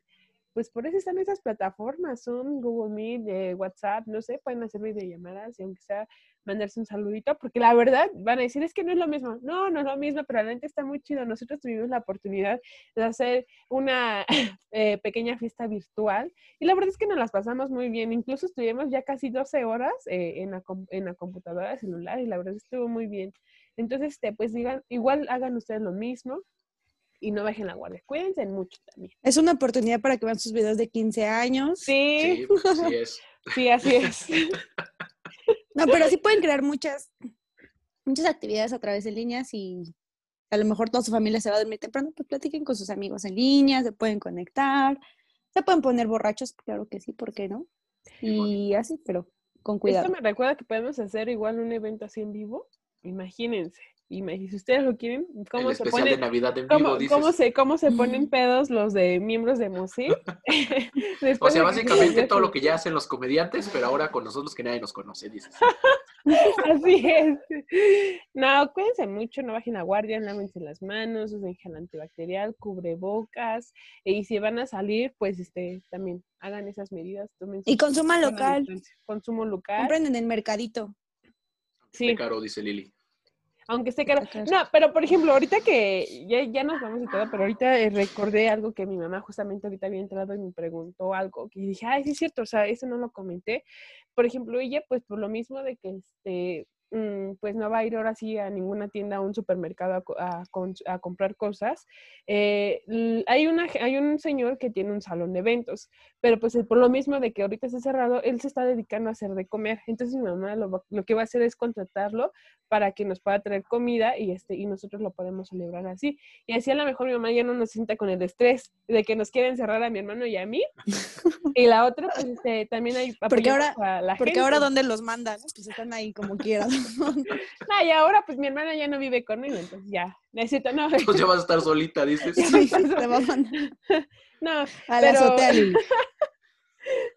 [SPEAKER 2] pues por eso están esas plataformas, son Google Meet, eh, WhatsApp, no sé, pueden hacer videollamadas y aunque sea mandarse un saludito, porque la verdad van a decir es que no es lo mismo. No, no es lo mismo, pero realmente está muy chido. Nosotros tuvimos la oportunidad de hacer una eh, pequeña fiesta virtual y la verdad es que nos las pasamos muy bien. Incluso estuvimos ya casi 12 horas eh, en, la, en la computadora celular y la verdad estuvo muy bien. Entonces, este, pues digan, igual hagan ustedes lo mismo y no bajen la guardia. Cuídense mucho también.
[SPEAKER 3] Es una oportunidad para que vean sus videos de 15 años.
[SPEAKER 2] Sí,
[SPEAKER 1] Sí, así es.
[SPEAKER 2] sí, así es.
[SPEAKER 3] No, pero sí pueden crear muchas, muchas actividades a través de líneas y a lo mejor toda su familia se va a dormir temprano, pues platiquen con sus amigos en línea, se pueden conectar, Se pueden poner borrachos, claro que sí, ¿por qué no? Y así, pero con cuidado.
[SPEAKER 2] Esto me recuerda que podemos hacer igual un evento así en vivo. Imagínense. Imagínense, si ustedes lo quieren, ¿cómo
[SPEAKER 1] El
[SPEAKER 2] se
[SPEAKER 1] especial
[SPEAKER 2] ponen?
[SPEAKER 1] de Navidad en
[SPEAKER 2] ¿Cómo,
[SPEAKER 1] vivo, dices.
[SPEAKER 2] cómo se, ¿Cómo se ponen pedos los de miembros de MUSI?
[SPEAKER 1] O sea, básicamente todo lo que ya hacen los comediantes, pero ahora con nosotros que nadie nos conoce, dices.
[SPEAKER 2] Así es. No, cuídense mucho, no bajen la guardia, lávense las manos, usen gel antibacterial, cubrebocas. Y si van a salir, pues este también hagan esas medidas. Tomen
[SPEAKER 3] Y
[SPEAKER 2] su
[SPEAKER 3] consuma
[SPEAKER 2] sana
[SPEAKER 3] local.
[SPEAKER 2] Consumo local.
[SPEAKER 3] Compren en el mercadito.
[SPEAKER 2] Sí,
[SPEAKER 1] Qué caro, dice Lili.
[SPEAKER 2] Aunque.
[SPEAKER 3] Está caro.
[SPEAKER 2] No, pero por ejemplo, ahorita que ya, ya nos vamos y todo, pero ahorita eh, recordé algo que mi mamá justamente ahorita había entrado y me preguntó algo que dije, ay, sí es cierto, o sea, eso no lo comenté. Por ejemplo, ella, pues por lo mismo de que este, pues no va a ir ahora sí a ninguna tienda, a un supermercado a, a comprar cosas. eh, hay, una, hay un señor que tiene un salón de eventos, pero pues por lo mismo de que ahorita está cerrado, él se está dedicando a hacer de comer. Entonces mi mamá lo, lo que va a hacer es contratarlo para que nos pueda traer comida y, este, y nosotros lo podemos celebrar así. Y así a lo mejor mi mamá ya no nos sienta con el estrés de que nos quieren cerrar a mi hermano y a mí. y la otra, pues este, también hay
[SPEAKER 3] Porque ahora-
[SPEAKER 2] a la
[SPEAKER 3] Porque
[SPEAKER 2] gente.
[SPEAKER 3] ahora, ¿dónde los mandan? Pues están ahí como quieran.
[SPEAKER 2] No, y ahora pues mi hermana ya no vive conmigo, entonces ya, necesito, no,
[SPEAKER 1] Pues ya vas a estar solita, dices.
[SPEAKER 2] Ya
[SPEAKER 3] te va a mandar
[SPEAKER 2] no,
[SPEAKER 3] a la
[SPEAKER 2] Pero-
[SPEAKER 3] azotea, Lili.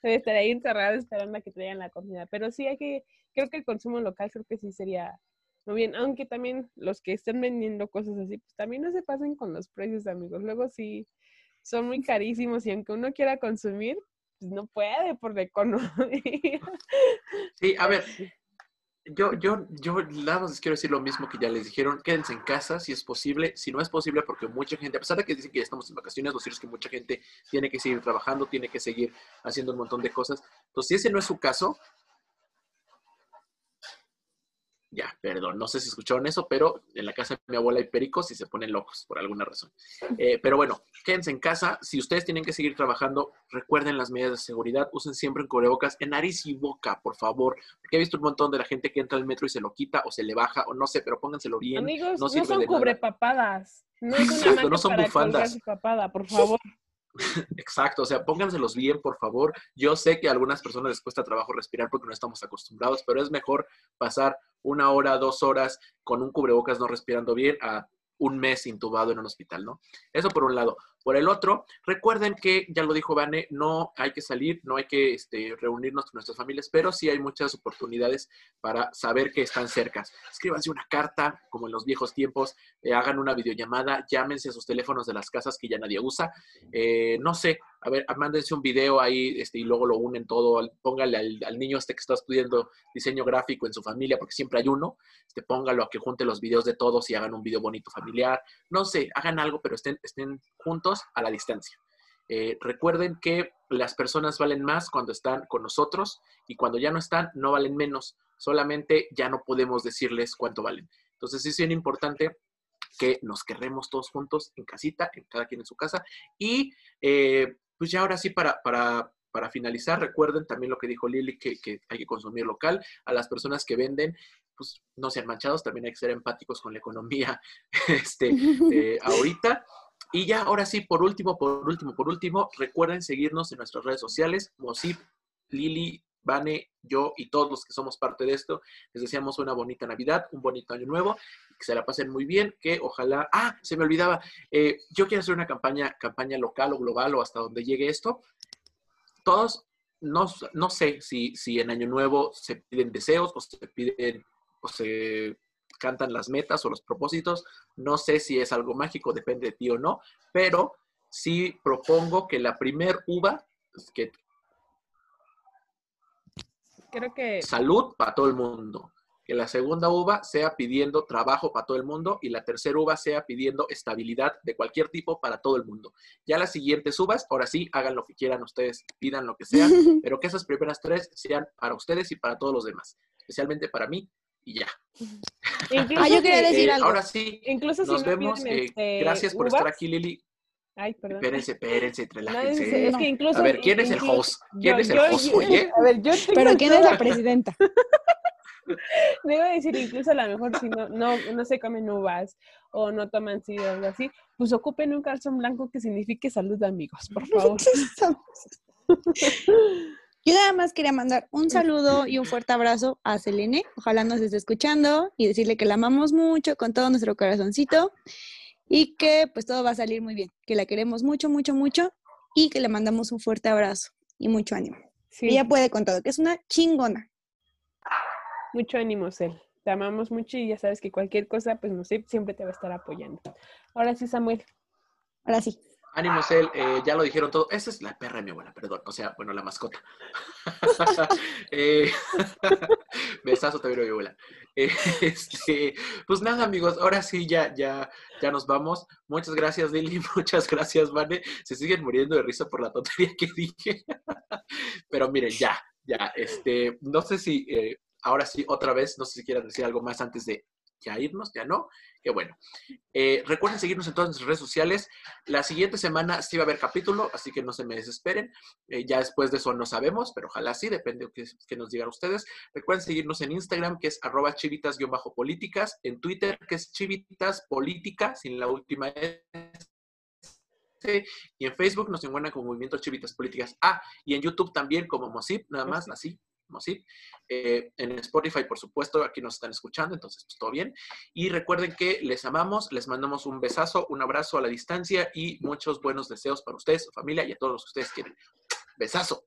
[SPEAKER 2] debe estar ahí encerrada esperando a que traigan la comida. Pero sí hay que, creo que el consumo local creo que sí sería muy bien, aunque también los que estén vendiendo cosas así, pues también no se pasen con los precios, amigos. Luego sí son muy carísimos y aunque uno quiera consumir, pues no puede por la economía.
[SPEAKER 1] Sí, a ver, yo, yo, yo nada más les quiero decir lo mismo que ya les dijeron, quédense en casa si es posible, si no es posible, porque mucha gente, a pesar de que dicen que ya estamos en vacaciones, lo cierto es que mucha gente tiene que seguir trabajando, tiene que seguir haciendo un montón de cosas. Entonces, si ese no es su caso, ya, perdón, no sé si escucharon eso, pero en la casa de mi abuela hay pericos y se ponen locos por alguna razón. Eh, pero bueno, quédense en casa. Si ustedes tienen que seguir trabajando, recuerden las medidas de seguridad. Usen siempre un cubrebocas en nariz y boca, por favor. Porque he visto un montón de la gente que entra al metro y se lo quita o se le baja o no sé, pero pónganselo bien.
[SPEAKER 2] Amigos,
[SPEAKER 1] no
[SPEAKER 2] no, son cubrepapadas. No es una
[SPEAKER 1] Exacto, no son bufandas.
[SPEAKER 2] papada, por favor.
[SPEAKER 1] Exacto, o sea, pónganselos bien, por favor. Yo sé que a algunas personas les cuesta trabajo respirar porque no estamos acostumbrados, pero es mejor pasar una hora, dos horas con un cubrebocas no respirando bien a un mes intubado en un hospital, ¿no? Eso por un lado. Por el otro, recuerden que, ya lo dijo Vane, no hay que salir, no hay que este, reunirnos con nuestras familias, pero sí hay muchas oportunidades para saber que están cerca. Escríbanse una carta, como en los viejos tiempos, eh, hagan una videollamada, llámense a sus teléfonos de las casas que ya nadie usa. Eh, no sé, a ver, mándense un video ahí este, y luego lo unen todo, al- póngale al, al niño este que está estudiando diseño gráfico en su familia, porque siempre hay uno, este, póngalo a que junte los videos de todos y hagan un video bonito familiar. No sé, hagan algo, pero estén, estén juntos a la distancia. Eh, recuerden que las personas valen más cuando están con nosotros y cuando ya no están, no valen menos. Solamente ya no podemos decirles cuánto valen. Entonces sí es bien importante que nos querremos todos juntos en casita, en cada quien en su casa. Y eh, pues ya ahora sí, para, para, para finalizar, recuerden también lo que dijo Lili, que, que hay que consumir local. A las personas que venden, pues no sean manchados, también hay que ser empáticos con la economía este, eh, ahorita. Y ya, ahora sí, por último, por último, por último, recuerden seguirnos en nuestras redes sociales, Mosip, Lili, Vane, yo y todos los que somos parte de esto. Les deseamos una bonita Navidad, un bonito año nuevo, que se la pasen muy bien, que ojalá... Ah, se me olvidaba, eh, yo quiero hacer una campaña, campaña local o global o hasta donde llegue esto. Todos, no, no sé si, si en Año Nuevo se piden deseos o se piden o se cantan las metas o los propósitos. No sé si es algo mágico, depende de ti o no, pero sí propongo que la primer uva, que
[SPEAKER 2] Creo que
[SPEAKER 1] salud para todo el mundo. Que la segunda uva sea pidiendo trabajo para todo el mundo y la tercera uva sea pidiendo estabilidad de cualquier tipo para todo el mundo. Ya las siguientes uvas, ahora sí, hagan lo que quieran ustedes, pidan lo que sea, pero que esas primeras tres sean para ustedes y para todos los demás, especialmente para mí y ya.
[SPEAKER 2] incluso,
[SPEAKER 3] Ah, yo quería decir
[SPEAKER 1] Eh,
[SPEAKER 3] algo.
[SPEAKER 1] ahora sí,
[SPEAKER 2] incluso
[SPEAKER 1] nos
[SPEAKER 2] no
[SPEAKER 1] vemos.
[SPEAKER 2] piden,
[SPEAKER 1] eh,
[SPEAKER 2] este,
[SPEAKER 1] gracias por estar aquí, Lili.
[SPEAKER 2] Ay, perdón.
[SPEAKER 1] Espérense, espérense,
[SPEAKER 2] No, es,
[SPEAKER 1] relájense.
[SPEAKER 2] que incluso.
[SPEAKER 1] A ver, ¿quién es el host? ¿Quién
[SPEAKER 2] yo-
[SPEAKER 1] es el
[SPEAKER 2] yo-
[SPEAKER 1] host?
[SPEAKER 2] yo-
[SPEAKER 1] Oye.
[SPEAKER 2] A ver, yo
[SPEAKER 3] Pero ¿quién es la presidenta?
[SPEAKER 2] Debo decir, incluso a lo mejor si no, no, no se comen uvas o no toman sidra o algo así, pues ocupen un calzón blanco que signifique salud, amigos, por favor.
[SPEAKER 3] Yo nada más quería mandar un saludo y un fuerte abrazo a Selene. Ojalá nos esté escuchando y decirle que la amamos mucho con todo nuestro corazoncito y que pues todo va a salir muy bien, que la queremos mucho, mucho, mucho y que le mandamos un fuerte abrazo y mucho ánimo. Ella puede con todo, que es una chingona.
[SPEAKER 2] Mucho ánimo, Cel. Te amamos mucho y ya sabes que cualquier cosa, pues no sé, siempre te va a estar apoyando. Ahora sí, Samuel.
[SPEAKER 3] Ahora sí.
[SPEAKER 1] Ánimo, Cel, eh, ya lo dijeron todo. Esa es la perra de mi abuela, perdón. O sea, bueno, la mascota. eh, besazo también a mi abuela. Eh, este, pues nada, amigos, ahora sí ya, ya, ya nos vamos. Muchas gracias, Lili. Muchas gracias, Vane. Se siguen muriendo de risa por la tontería que dije. Pero miren, ya, ya. Este, no sé si eh, ahora sí, otra vez, no sé si quieran decir algo más antes de ya irnos, ya no. Qué bueno. Eh, recuerden seguirnos en todas nuestras redes sociales. La siguiente semana sí va a haber capítulo, así que no se me desesperen. Eh, ya después de eso no sabemos, pero ojalá sí, depende de que, que nos digan ustedes. Recuerden seguirnos en Instagram, que es arroba chivitas-políticas, en Twitter, que es chivitas política, sin la última y en Facebook nos encuentran como Movimiento Chivitas Políticas. Ah, y en YouTube también como Mosip, nada más, así, Eh, en Spotify, por supuesto, aquí nos están escuchando, entonces pues todo bien. Y recuerden que les amamos, les mandamos un besazo, un abrazo a la distancia y muchos buenos deseos para ustedes, su familia y a todos los que ustedes quieren. Besazo.